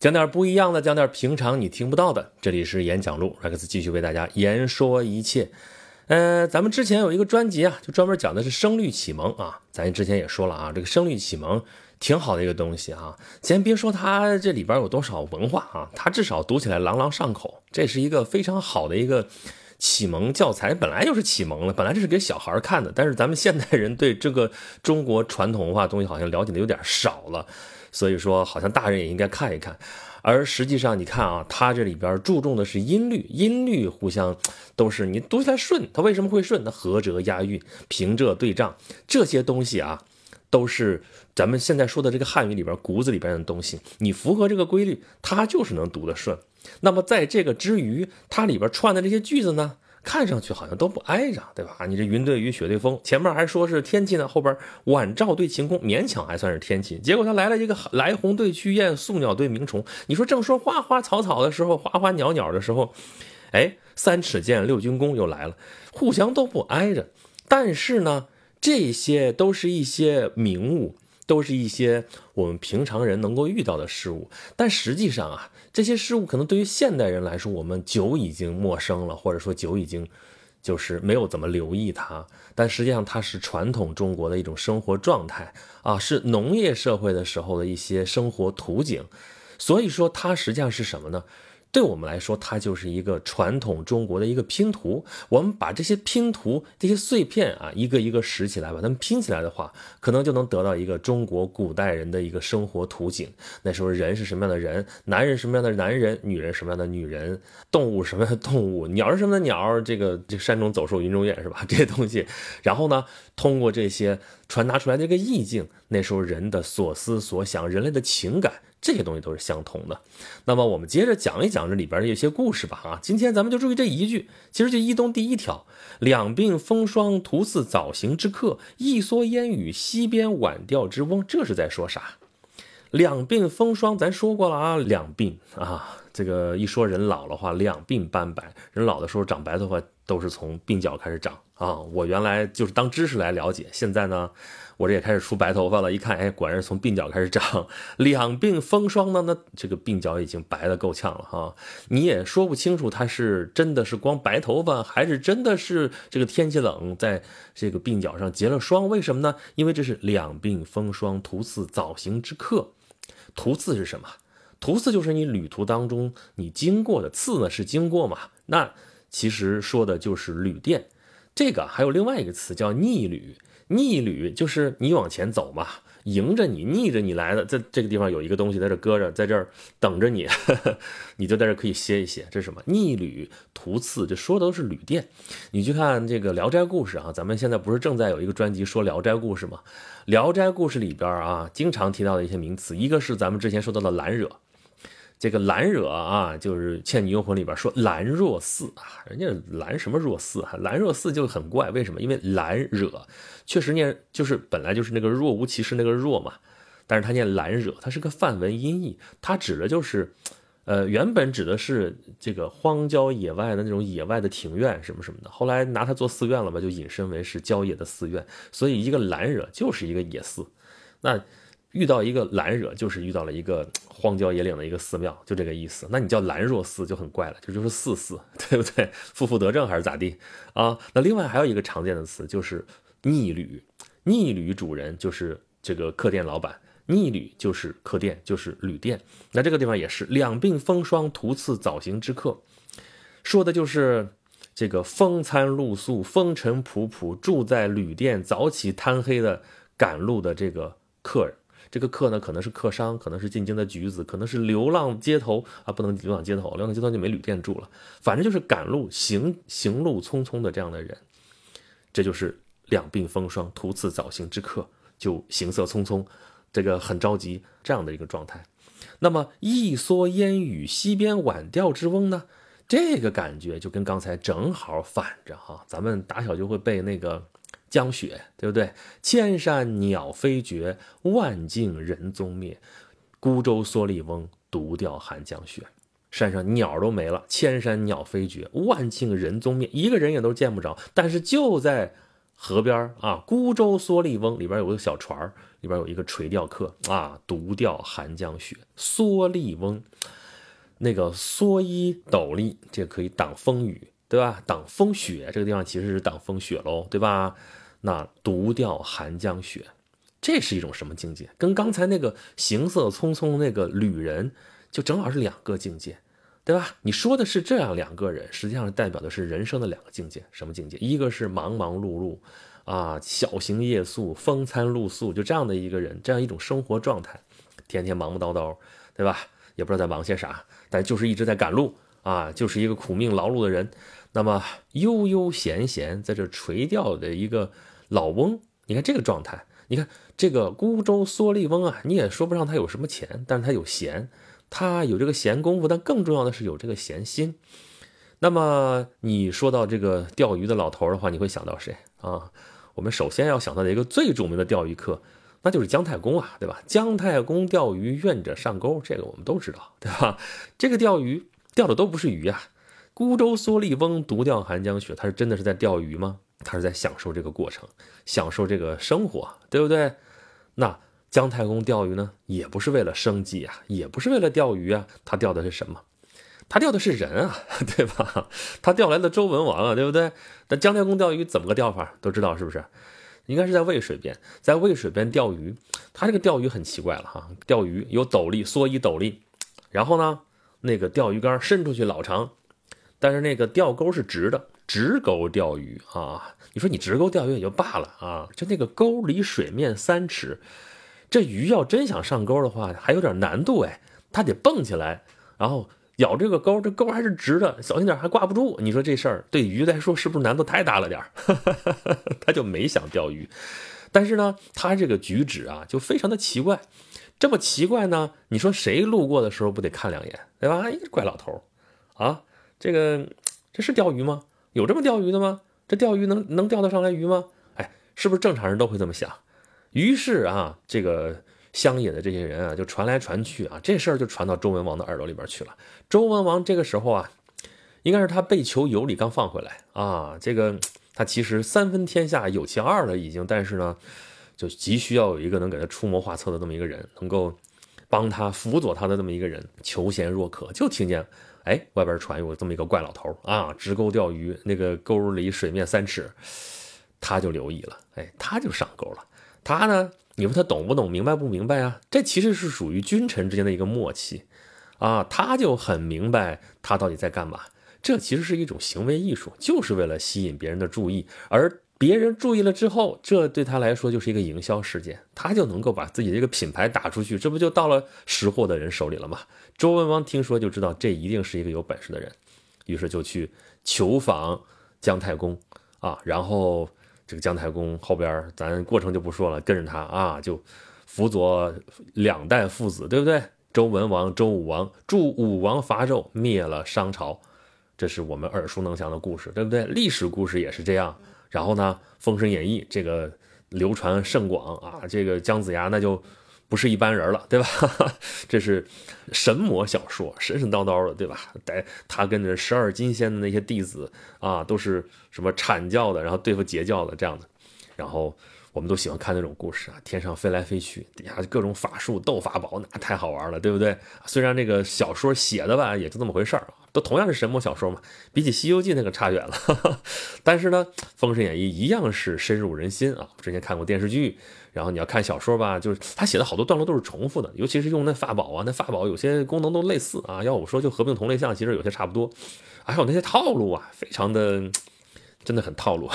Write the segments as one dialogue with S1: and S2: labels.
S1: 讲点不一样的，讲点平常你听不到的。这里是演讲录，Rex 继续为大家言说一切。呃，咱们之前有一个专辑啊，就专门讲的是声律启蒙啊。咱之前也说了啊，这个声律启蒙挺好的一个东西啊。先别说它这里边有多少文化啊，它至少读起来朗朗上口，这是一个非常好的一个启蒙教材。本来就是启蒙了，本来这是给小孩看的，但是咱们现代人对这个中国传统文化东西好像了解的有点少了。所以说，好像大人也应该看一看，而实际上，你看啊，它这里边注重的是音律，音律互相都是你读起来顺，它为什么会顺？它合辙押韵、平仄对仗这些东西啊，都是咱们现在说的这个汉语里边骨子里边的东西。你符合这个规律，它就是能读得顺。那么在这个之余，它里边串的这些句子呢？看上去好像都不挨着，对吧？你这云对雨，雪对风，前面还说是天气呢，后边晚照对晴空，勉强还算是天气。结果他来了一个来鸿对曲雁，宿鸟对鸣虫。你说正说花花草草的时候，花花鸟鸟的时候，哎，三尺剑，六钧弓又来了，互相都不挨着。但是呢，这些都是一些名物。都是一些我们平常人能够遇到的事物，但实际上啊，这些事物可能对于现代人来说，我们久已经陌生了，或者说久已经就是没有怎么留意它。但实际上，它是传统中国的一种生活状态啊，是农业社会的时候的一些生活图景。所以说，它实际上是什么呢？对我们来说，它就是一个传统中国的一个拼图。我们把这些拼图、这些碎片啊，一个一个拾起来，把它们拼起来的话，可能就能得到一个中国古代人的一个生活图景。那时候人是什么样的人？男人什么样的男人？女人什么样的女人？动物什么样的动物？鸟是什么的鸟？这个这山中走兽，云中雁是吧？这些东西，然后呢，通过这些传达出来的这个意境，那时候人的所思所想，人类的情感。这些东西都是相同的，那么我们接着讲一讲这里边的一些故事吧。啊，今天咱们就注意这一句，其实就一东第一条：两鬓风霜，徒似早行之客；一蓑烟雨，溪边晚钓之翁。这是在说啥？两鬓风霜，咱说过了啊，两鬓啊，这个一说人老了话，两鬓斑白，人老的时候长白头发都是从鬓角开始长啊。我原来就是当知识来了解，现在呢。我这也开始出白头发了，一看，哎，果然是从鬓角开始长。两鬓风霜呢，那这个鬓角已经白的够呛了哈。你也说不清楚，他是真的是光白头发，还是真的是这个天气冷，在这个鬓角上结了霜？为什么呢？因为这是两鬓风霜，徒次早行之客。途次是什么？途次就是你旅途当中你经过的，次呢是经过嘛？那其实说的就是旅店。这个还有另外一个词叫逆旅。逆旅就是你往前走嘛，迎着你、逆着你来的，在这个地方有一个东西在这搁着，在这儿等着你，你就在这可以歇一歇。这是什么？逆旅途次，这说的都是旅店。你去看这个《聊斋故事》啊，咱们现在不是正在有一个专辑说《聊斋故事》吗？《聊斋故事》里边啊，经常提到的一些名词，一个是咱们之前说到的蓝惹。这个兰惹啊，就是《倩女幽魂》里边说兰若寺啊，人家兰什么若寺啊？兰若寺就很怪，为什么？因为兰惹确实念就是本来就是那个若无其事那个若嘛，但是他念兰惹，它是个梵文音译，它指的就是，呃，原本指的是这个荒郊野外的那种野外的庭院什么什么的，后来拿它做寺院了嘛，就引申为是郊野的寺院，所以一个兰惹就是一个野寺，那。遇到一个兰惹，就是遇到了一个荒郊野岭的一个寺庙，就这个意思。那你叫兰若寺就很怪了，这就是寺寺，对不对？负负得正还是咋地啊？那另外还有一个常见的词就是逆旅，逆旅主人就是这个客店老板，逆旅就是客店，就是旅店。那这个地方也是两鬓风霜，途次早行之客，说的就是这个风餐露宿、风尘仆仆住在旅店、早起贪黑的赶路的这个客人。这个客呢，可能是客商，可能是进京的举子，可能是流浪街头啊，不能流浪街头，流浪街头就没旅店住了。反正就是赶路行行路匆匆的这样的人，这就是两鬓风霜，途次早行之客，就行色匆匆，这个很着急这样的一个状态。那么一蓑烟雨，溪边晚钓之翁呢？这个感觉就跟刚才正好反着哈。咱们打小就会背那个。江雪，对不对？千山鸟飞绝，万径人踪灭。孤舟蓑笠翁，独钓寒江雪。山上鸟都没了，千山鸟飞绝，万径人踪灭，一个人也都见不着。但是就在河边啊，孤舟蓑笠翁里边有个小船里边有一个垂钓客啊，独钓寒江雪。蓑笠翁，那个蓑衣斗笠，这可以挡风雨，对吧？挡风雪，这个地方其实是挡风雪喽，对吧？那独钓寒江雪，这是一种什么境界？跟刚才那个行色匆匆那个旅人，就正好是两个境界。对吧？你说的是这样两个人，实际上代表的是人生的两个境界。什么境界？一个是忙忙碌碌，啊，小行夜宿，风餐露宿，就这样的一个人，这样一种生活状态，天天忙忙叨叨，对吧？也不知道在忙些啥，但就是一直在赶路啊，就是一个苦命劳碌的人。那么悠悠闲闲在这垂钓的一个老翁，你看这个状态，你看这个孤舟蓑笠翁啊，你也说不上他有什么钱，但是他有闲。他有这个闲工夫，但更重要的是有这个闲心。那么你说到这个钓鱼的老头的话，你会想到谁啊？我们首先要想到的一个最著名的钓鱼客，那就是姜太公啊，对吧？姜太公钓鱼，愿者上钩，这个我们都知道，对吧？这个钓鱼钓的都不是鱼啊，孤舟蓑笠翁，独钓寒江雪，他是真的是在钓鱼吗？他是在享受这个过程，享受这个生活，对不对？那。姜太公钓鱼呢，也不是为了生计啊，也不是为了钓鱼啊，他钓的是什么？他钓的是人啊，对吧？他钓来的周文王啊，对不对？那姜太公钓鱼怎么个钓法？都知道是不是？应该是在渭水边，在渭水边钓鱼。他这个钓鱼很奇怪了哈，钓鱼有斗笠，蓑衣斗笠，然后呢，那个钓鱼竿伸出去老长，但是那个钓钩是直的，直钩钓鱼啊。你说你直钩钓鱼也就罢了啊，就那个钩离水面三尺。这鱼要真想上钩的话，还有点难度哎，它得蹦起来，然后咬这个钩，这钩还是直的，小心点还挂不住。你说这事儿对鱼来说是不是难度太大了点儿？他就没想钓鱼，但是呢，他这个举止啊，就非常的奇怪。这么奇怪呢，你说谁路过的时候不得看两眼，对吧？一个怪老头啊，这个这是钓鱼吗？有这么钓鱼的吗？这钓鱼能能钓得上来鱼吗？哎，是不是正常人都会这么想？于是啊，这个乡野的这些人啊，就传来传去啊，这事儿就传到周文王的耳朵里边去了。周文王这个时候啊，应该是他被囚有礼刚放回来啊，这个他其实三分天下有其二了已经，但是呢，就急需要有一个能给他出谋划策的这么一个人，能够帮他辅佐他的这么一个人，求贤若渴。就听见哎，外边传有这么一个怪老头啊，直钩钓鱼，那个钩离水面三尺，他就留意了，哎，他就上钩了。他呢？你说他懂不懂、明白不明白啊？这其实是属于君臣之间的一个默契，啊，他就很明白他到底在干嘛。这其实是一种行为艺术，就是为了吸引别人的注意，而别人注意了之后，这对他来说就是一个营销事件，他就能够把自己这个品牌打出去，这不就到了识货的人手里了吗？周文王听说就知道这一定是一个有本事的人，于是就去求访姜太公啊，然后。这个姜太公后边，咱过程就不说了，跟着他啊，就辅佐两代父子，对不对？周文王、周武王助武王伐纣，灭了商朝，这是我们耳熟能详的故事，对不对？历史故事也是这样。然后呢，《封神演义》这个流传甚广啊，这个姜子牙那就。不是一般人了，对吧？这是神魔小说，神神叨叨的，对吧？带他跟着十二金仙的那些弟子啊，都是什么阐教的，然后对付截教的这样的。然后我们都喜欢看那种故事啊，天上飞来飞去，底下各种法术斗法宝，那太好玩了，对不对？虽然这个小说写的吧，也就这么回事儿，都同样是神魔小说嘛，比起《西游记》那个差远了。但是呢，《封神演义》一样是深入人心啊。之前看过电视剧。然后你要看小说吧，就是他写的好多段落都是重复的，尤其是用那法宝啊，那法宝有些功能都类似啊。要我说，就合并同类项，其实有些差不多。还有那些套路啊，非常的，真的很套路。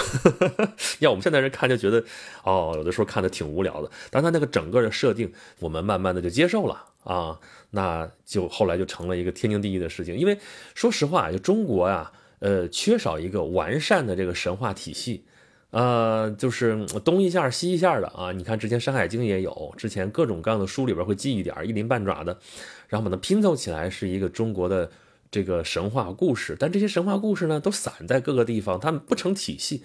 S1: 要我们现在人看就觉得，哦，有的时候看的挺无聊的。但他那个整个的设定，我们慢慢的就接受了啊，那就后来就成了一个天经地义的事情。因为说实话，就中国呀，呃，缺少一个完善的这个神话体系。呃，就是东一下西一下的啊！你看之前《山海经》也有，之前各种各样的书里边会记一点一鳞半爪的，然后把它拼凑起来是一个中国的这个神话故事。但这些神话故事呢，都散在各个地方，它们不成体系。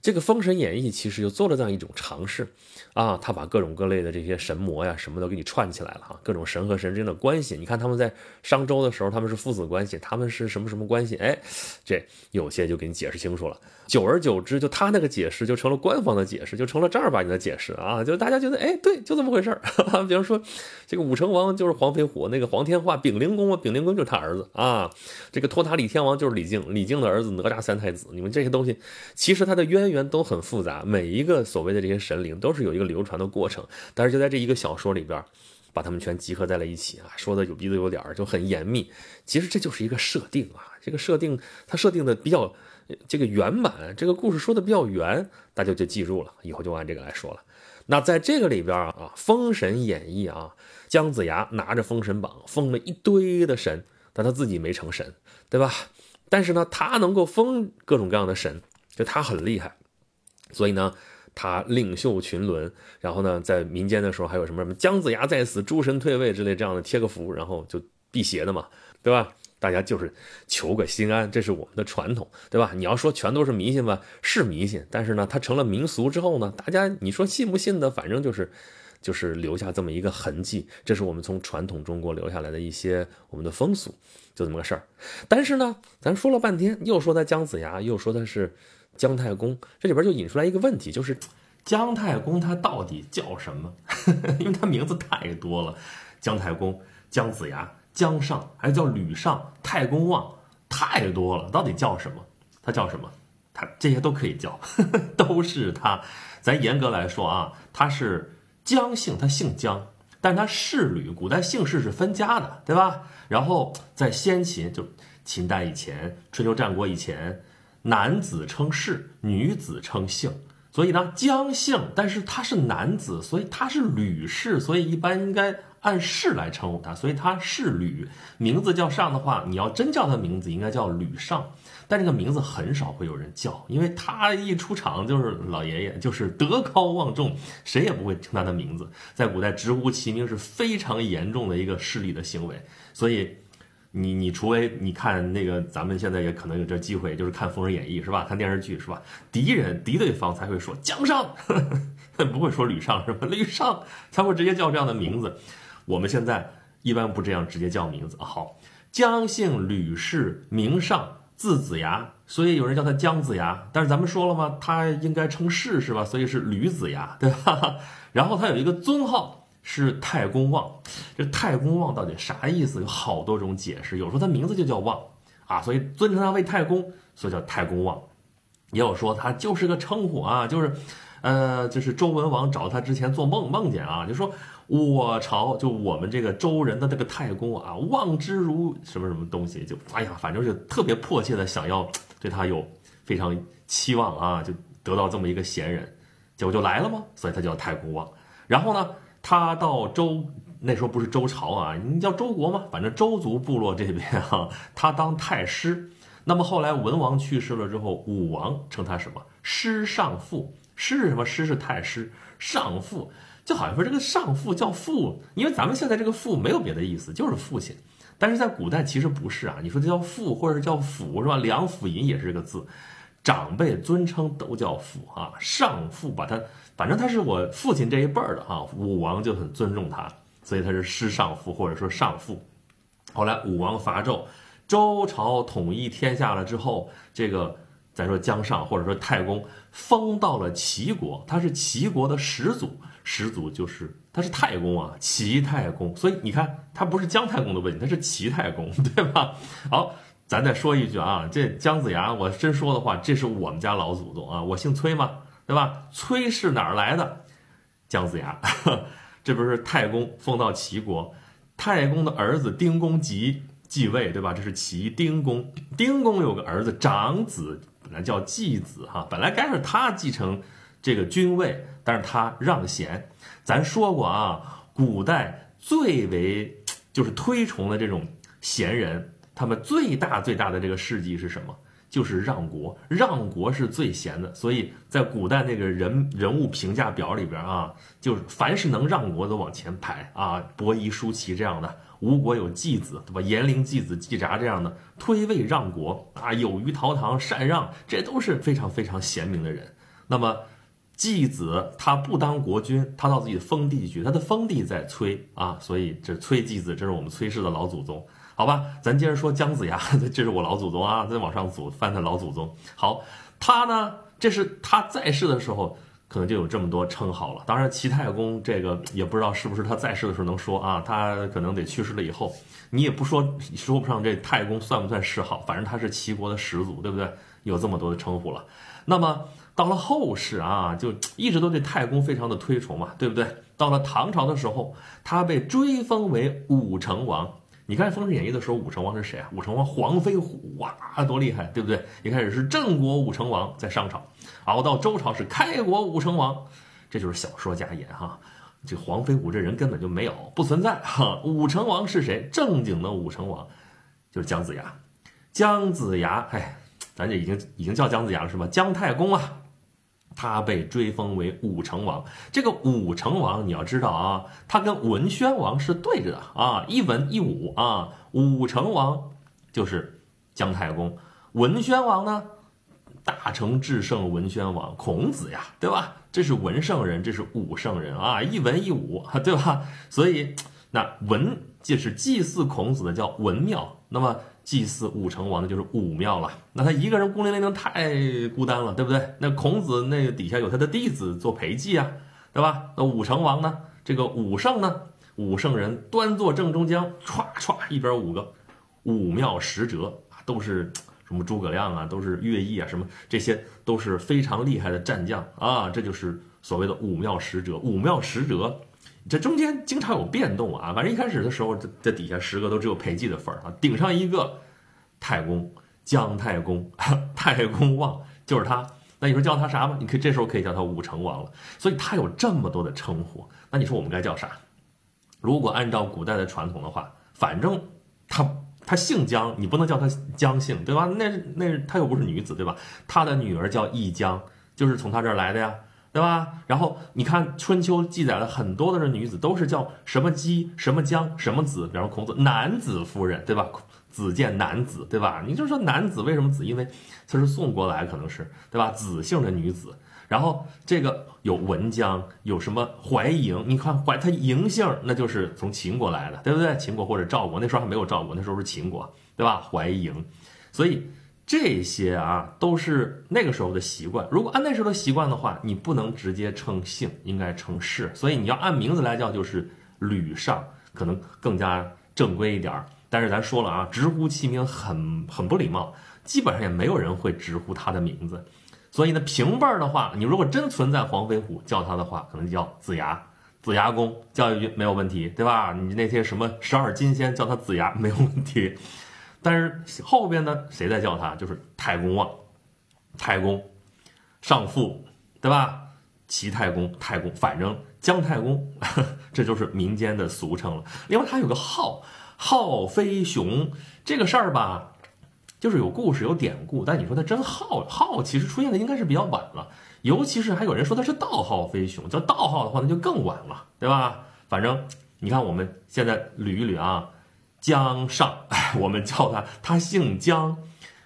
S1: 这个《封神演义》其实就做了这样一种尝试，啊，他把各种各类的这些神魔呀什么都给你串起来了啊，各种神和神之间的关系。你看他们在商周的时候，他们是父子关系，他们是什么什么关系？哎，这有些就给你解释清楚了。久而久之，就他那个解释就成了官方的解释，就成了正儿八经的解释啊！就大家觉得，哎，对，就这么回事儿。比方说，这个武成王就是黄飞虎，那个黄天化，丙灵公啊，丙灵公就是他儿子啊。这个托塔李天王就是李靖，李靖的儿子哪吒三太子。你们这些东西，其实他的渊源都很复杂，每一个所谓的这些神灵都是有一个流传的过程。但是就在这一个小说里边，把他们全集合在了一起啊，说的有鼻子有点，就很严密。其实这就是一个设定啊，这个设定它设定的比较。这个圆满，这个故事说的比较圆，大家就记住了，以后就按这个来说了。那在这个里边啊，《封神演义》啊，姜子牙拿着封神榜封了一堆的神，但他自己没成神，对吧？但是呢，他能够封各种各样的神，就他很厉害，所以呢，他领袖群伦，然后呢，在民间的时候还有什么什么姜子牙在此，诸神退位之类这样的贴个符，然后就辟邪的嘛，对吧？大家就是求个心安，这是我们的传统，对吧？你要说全都是迷信吧，是迷信，但是呢，它成了民俗之后呢，大家你说信不信的，反正就是，就是留下这么一个痕迹，这是我们从传统中国留下来的一些我们的风俗，就这么个事儿。但是呢，咱说了半天，又说他姜子牙，又说他是姜太公，这里边就引出来一个问题，就是姜太公他到底叫什么？因为他名字太多了，姜太公、姜子牙。姜尚还叫吕尚、太公望，太多了，到底叫什么？他叫什么？他这些都可以叫，都是他。咱严格来说啊，他是姜姓，他姓姜，但他氏吕，古代姓氏是分家的，对吧？然后在先秦，就秦代以前、春秋战国以前，男子称氏，女子称姓，所以呢，姜姓，但是他是男子，所以他是吕氏，所以一般应该。按氏来称呼他，所以他是吕，名字叫上的话，你要真叫他名字，应该叫吕尚。但这个名字很少会有人叫，因为他一出场就是老爷爷，就是德高望重，谁也不会称他的名字。在古代，直呼其名是非常严重的一个势力的行为。所以，你你除非你看那个，咱们现在也可能有这机会，就是看《封神演义》是吧？看电视剧是吧？敌人敌对方才会说姜尚，不会说吕尚是吧？吕尚才会直接叫这样的名字。我们现在一般不这样直接叫名字。好，姜姓吕氏，名尚，字子牙，所以有人叫他姜子牙。但是咱们说了吗？他应该称氏是吧？所以是吕子牙，对吧？然后他有一个尊号是太公望。这太公望到底啥意思？有好多种解释。有时候他名字就叫望啊，所以尊称他为太公，所以叫太公望。也有说他就是个称呼啊，就是，呃，就是周文王找他之前做梦梦见啊，就说。我朝就我们这个周人的这个太公啊，望之如什么什么东西，就哎呀，反正是特别迫切的想要对他有非常期望啊，就得到这么一个贤人，结果就来了吗？所以他叫太公望。然后呢，他到周那时候不是周朝啊，你叫周国吗？反正周族部落这边啊，他当太师。那么后来文王去世了之后，武王称他什么？师上父。师是什么？师是太师，上父。就好像说这个上父叫父，因为咱们现在这个父没有别的意思，就是父亲。但是在古代其实不是啊，你说这叫父或者是叫辅是吧？梁甫吟也是这个字，长辈尊称都叫父啊。上父把他，反正他是我父亲这一辈儿的哈，武王就很尊重他，所以他是师上父或者说上父。后来武王伐纣，周朝统一天下了之后，这个咱说姜尚或者说太公封到了齐国，他是齐国的始祖。始祖就是他是太公啊，齐太公，所以你看他不是姜太公的问题，他是齐太公，对吧？好，咱再说一句啊，这姜子牙，我真说的话，这是我们家老祖宗啊，我姓崔嘛，对吧？崔是哪儿来的？姜子牙，这不是太公封到齐国，太公的儿子丁公即继位，对吧？这是齐丁公，丁公有个儿子长子，本来叫继子哈，本来该是他继承。这个君位，但是他让贤。咱说过啊，古代最为就是推崇的这种贤人，他们最大最大的这个事迹是什么？就是让国，让国是最贤的。所以在古代那个人人物评价表里边啊，就是凡是能让国都往前排啊，伯夷、叔齐这样的，吴国有季子，对吧？颜陵季子季札这样的，推位让国啊，有于陶唐，禅让，这都是非常非常贤明的人。那么继子他不当国君，他到自己的封地去，他的封地在崔啊，所以这崔继子，这是我们崔氏的老祖宗。好吧，咱接着说姜子牙，这是我老祖宗啊，再往上祖翻他老祖宗。好，他呢，这是他在世的时候。可能就有这么多称号了。当然，齐太公这个也不知道是不是他在世的时候能说啊，他可能得去世了以后，你也不说，说不上这太公算不算谥号，反正他是齐国的始祖，对不对？有这么多的称呼了。那么到了后世啊，就一直都对太公非常的推崇嘛，对不对？到了唐朝的时候，他被追封为武成王。你看《封神演义》的时候，武成王是谁啊？武成王黄飞虎，哇，多厉害，对不对？一开始是郑国武成王，在商朝，熬到周朝是开国武成王，这就是小说家演哈。这黄飞虎这人根本就没有，不存在哈。武成王是谁？正经的武成王就是姜子牙。姜子牙，哎，咱这已经已经叫姜子牙了是吧？姜太公啊。他被追封为武成王，这个武成王你要知道啊，他跟文宣王是对着的啊，一文一武啊。武成王就是姜太公，文宣王呢，大成至圣文宣王孔子呀，对吧？这是文圣人，这是武圣人啊，一文一武，对吧？所以那文就是祭祀孔子的叫文庙，那么。祭祀武成王的就是武庙了，那他一个人孤零零的太孤单了，对不对？那孔子那个底下有他的弟子做陪祭啊，对吧？那武成王呢？这个武圣呢？武圣人端坐正中间，歘歘一边五个武庙使者啊，都是什么诸葛亮啊，都是乐毅啊，什么这些都是非常厉害的战将啊，这就是所谓的武庙使者。武庙使者。这中间经常有变动啊，反正一开始的时候，这这底下十个都只有裴寂的份儿啊，顶上一个太公姜太公，太公望就是他。那你说叫他啥吧？你可以这时候可以叫他武成王了。所以他有这么多的称呼，那你说我们该叫啥？如果按照古代的传统的话，反正他他姓姜，你不能叫他姜姓，对吧？那那他又不是女子，对吧？他的女儿叫义姜，就是从他这儿来的呀。对吧？然后你看春秋记载了很多的这女子都是叫什么姬、什么姜、什么子，比方孔子男子夫人，对吧？子见男子，对吧？你就说男子为什么子？因为他是宋国来，可能是对吧？子姓的女子，然后这个有文姜，有什么怀嬴？你看怀他嬴姓，那就是从秦国来的，对不对？秦国或者赵国，那时候还没有赵国，那时候是秦国，对吧？怀嬴，所以。这些啊都是那个时候的习惯。如果按那时候的习惯的话，你不能直接称姓，应该称氏。所以你要按名字来叫，就是吕尚，可能更加正规一点儿。但是咱说了啊，直呼其名很很不礼貌，基本上也没有人会直呼他的名字。所以呢，平辈儿的话，你如果真存在黄飞虎叫他的话，可能叫子牙，子牙公叫一句没有问题，对吧？你那些什么十二金仙叫他子牙没有问题。但是后边呢，谁在叫他？就是太公望、太公、上父，对吧？齐太公、太公，反正姜太公，这就是民间的俗称了。另外，他有个号，号飞熊，这个事儿吧，就是有故事、有典故。但你说他真号，号其实出现的应该是比较晚了。尤其是还有人说他是道号飞熊，叫道号的话，那就更晚了，对吧？反正你看，我们现在捋一捋啊。姜尚，我们叫他，他姓姜，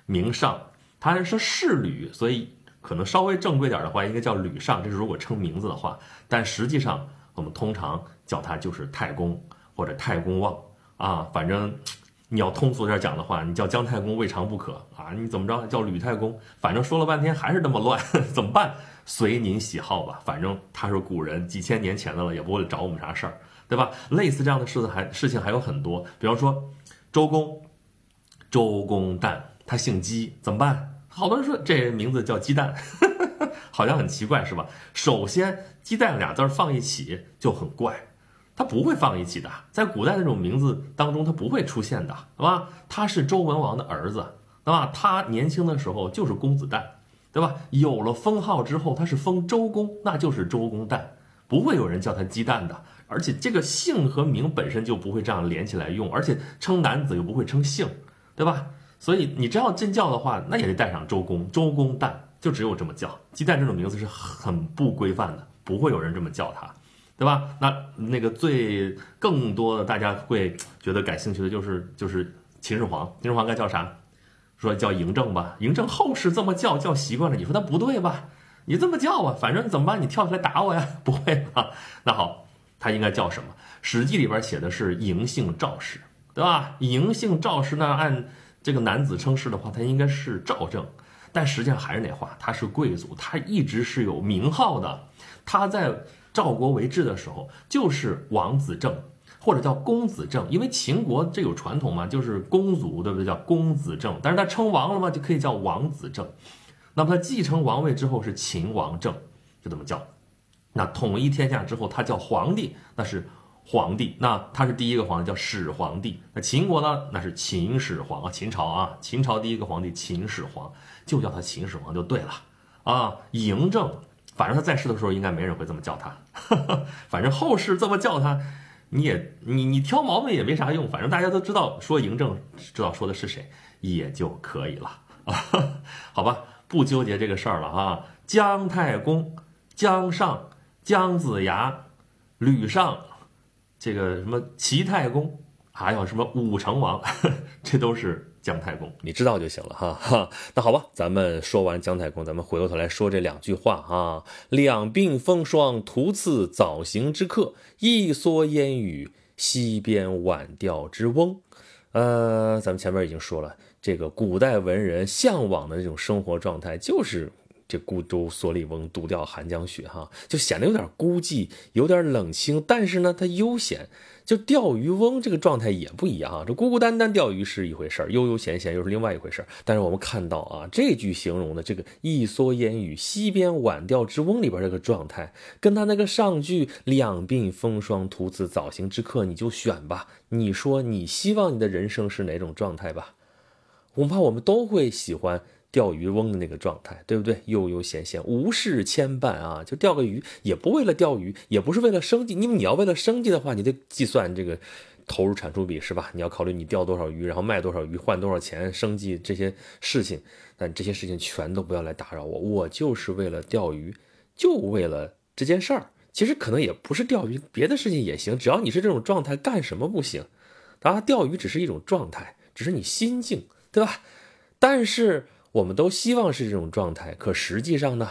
S1: 名尚，他是世吕，所以可能稍微正规点的话，应该叫吕尚。这是如果称名字的话，但实际上我们通常叫他就是太公或者太公望啊。反正你要通俗点讲的话，你叫姜太公未尝不可啊。你怎么着叫吕太公？反正说了半天还是那么乱，怎么办？随您喜好吧。反正他是古人，几千年前的了，也不会找我们啥事儿。对吧？类似这样的事子还事情还有很多，比方说周公，周公旦，他姓姬，怎么办？好多人说这人名字叫鸡蛋，好像很奇怪，是吧？首先，鸡蛋俩字放一起就很怪，他不会放一起的，在古代那种名字当中，他不会出现的，对吧？他是周文王的儿子，对吧？他年轻的时候就是公子旦，对吧？有了封号之后，他是封周公，那就是周公旦，不会有人叫他鸡蛋的。而且这个姓和名本身就不会这样连起来用，而且称男子又不会称姓，对吧？所以你真要真叫的话，那也得带上周公，周公旦，就只有这么叫。鸡蛋这种名字是很不规范的，不会有人这么叫他，对吧？那那个最更多的大家会觉得感兴趣的就是就是秦始皇，秦始皇该叫啥？说叫嬴政吧，嬴政后世这么叫叫习惯了，你说他不对吧？你这么叫吧，反正怎么办？你跳起来打我呀？不会吧？那好，他应该叫什么？《史记》里边写的是嬴姓赵氏，对吧？嬴姓赵氏呢，按这个男子称氏的话，他应该是赵正。但实际上还是那话，他是贵族，他一直是有名号的。他在赵国为质的时候，就是王子正，或者叫公子正，因为秦国这有传统嘛，就是公族，对不对？叫公子正，但是他称王了嘛，就可以叫王子正。那么他继承王位之后是秦王政，就这么叫。那统一天下之后，他叫皇帝，那是皇帝。那他是第一个皇帝，叫始皇帝。那秦国呢？那是秦始皇啊，秦朝啊，秦朝第一个皇帝秦始皇，就叫他秦始皇就对了啊。嬴政，反正他在世的时候应该没人会这么叫他，反正后世这么叫他，你也你你挑毛病也没啥用，反正大家都知道说嬴政，知道说的是谁也就可以了啊，好吧。不纠结这个事儿了啊！姜太公、姜尚、姜子牙、吕尚，这个什么齐太公，还有什么武成王，这都是姜太公，你知道就行了哈。哈。那好吧，咱们说完姜太公，咱们回过头来说这两句话啊：两鬓风霜，徒次早行之客；一蓑烟雨，溪边晚钓之翁。呃，咱们前面已经说了。这个古代文人向往的那种生活状态，就是这孤舟蓑笠翁，独钓寒江雪，哈，就显得有点孤寂，有点冷清，但是呢，他悠闲。就钓鱼翁这个状态也不一样啊，这孤孤单单钓鱼是一回事儿，悠悠闲闲又是另外一回事儿。但是我们看到啊，这句形容的这个一蓑烟雨，溪边晚钓之翁里边这个状态，跟他那个上句两鬓风霜，徒次早行之客，你就选吧。你说你希望你的人生是哪种状态吧？恐怕我们都会喜欢钓鱼翁的那个状态，对不对？悠悠闲闲，无事牵绊啊，就钓个鱼，也不为了钓鱼，也不是为了生计。因为你要为了生计的话，你得计算这个投入产出比，是吧？你要考虑你钓多少鱼，然后卖多少鱼，换多少钱，生计这些事情。但这些事情全都不要来打扰我，我就是为了钓鱼，就为了这件事儿。其实可能也不是钓鱼，别的事情也行，只要你是这种状态，干什么不行？当然，钓鱼只是一种状态，只是你心境。对吧？但是我们都希望是这种状态，可实际上呢，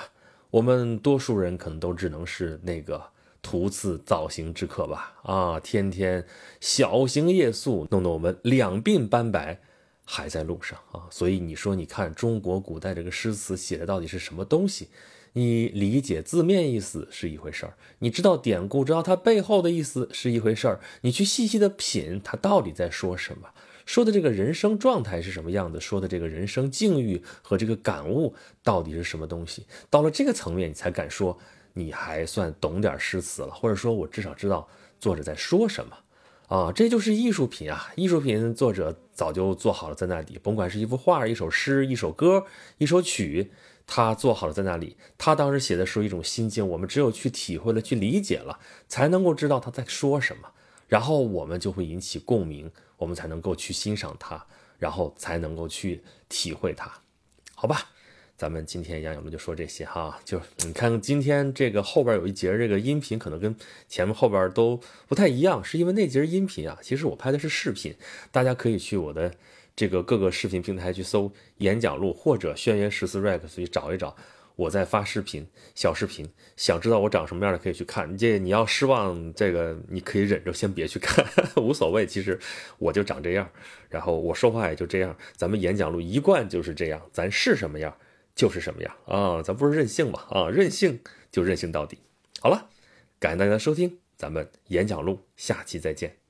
S1: 我们多数人可能都只能是那个徒次造型之客吧。啊，天天小行夜宿，弄得我们两鬓斑白，还在路上啊。所以你说，你看中国古代这个诗词写的到底是什么东西？你理解字面意思是一回事儿，你知道典故，知道它背后的意思是一回事儿，你去细细的品，它到底在说什么？说的这个人生状态是什么样子？说的这个人生境遇和这个感悟到底是什么东西？到了这个层面，你才敢说你还算懂点诗词了，或者说我至少知道作者在说什么啊？这就是艺术品啊！艺术品作者早就做好了在那里，甭管是一幅画、一首诗、一首歌、一首曲，他做好了在那里。他当时写的是一种心境，我们只有去体会了、去理解了，才能够知道他在说什么，然后我们就会引起共鸣。我们才能够去欣赏它，然后才能够去体会它，好吧？咱们今天杨小路就说这些哈，就你看今天这个后边有一节这个音频，可能跟前面后边都不太一样，是因为那节音频啊，其实我拍的是视频，大家可以去我的这个各个视频平台去搜演讲录或者轩辕十四 Rex 去找一找。我在发视频，小视频，想知道我长什么样的可以去看。这你要失望，这个你可以忍着，先别去看，无所谓。其实我就长这样，然后我说话也就这样。咱们演讲录一贯就是这样，咱是什么样就是什么样啊，咱不是任性嘛啊，任性就任性到底。好了，感谢大家的收听，咱们演讲录下期再见。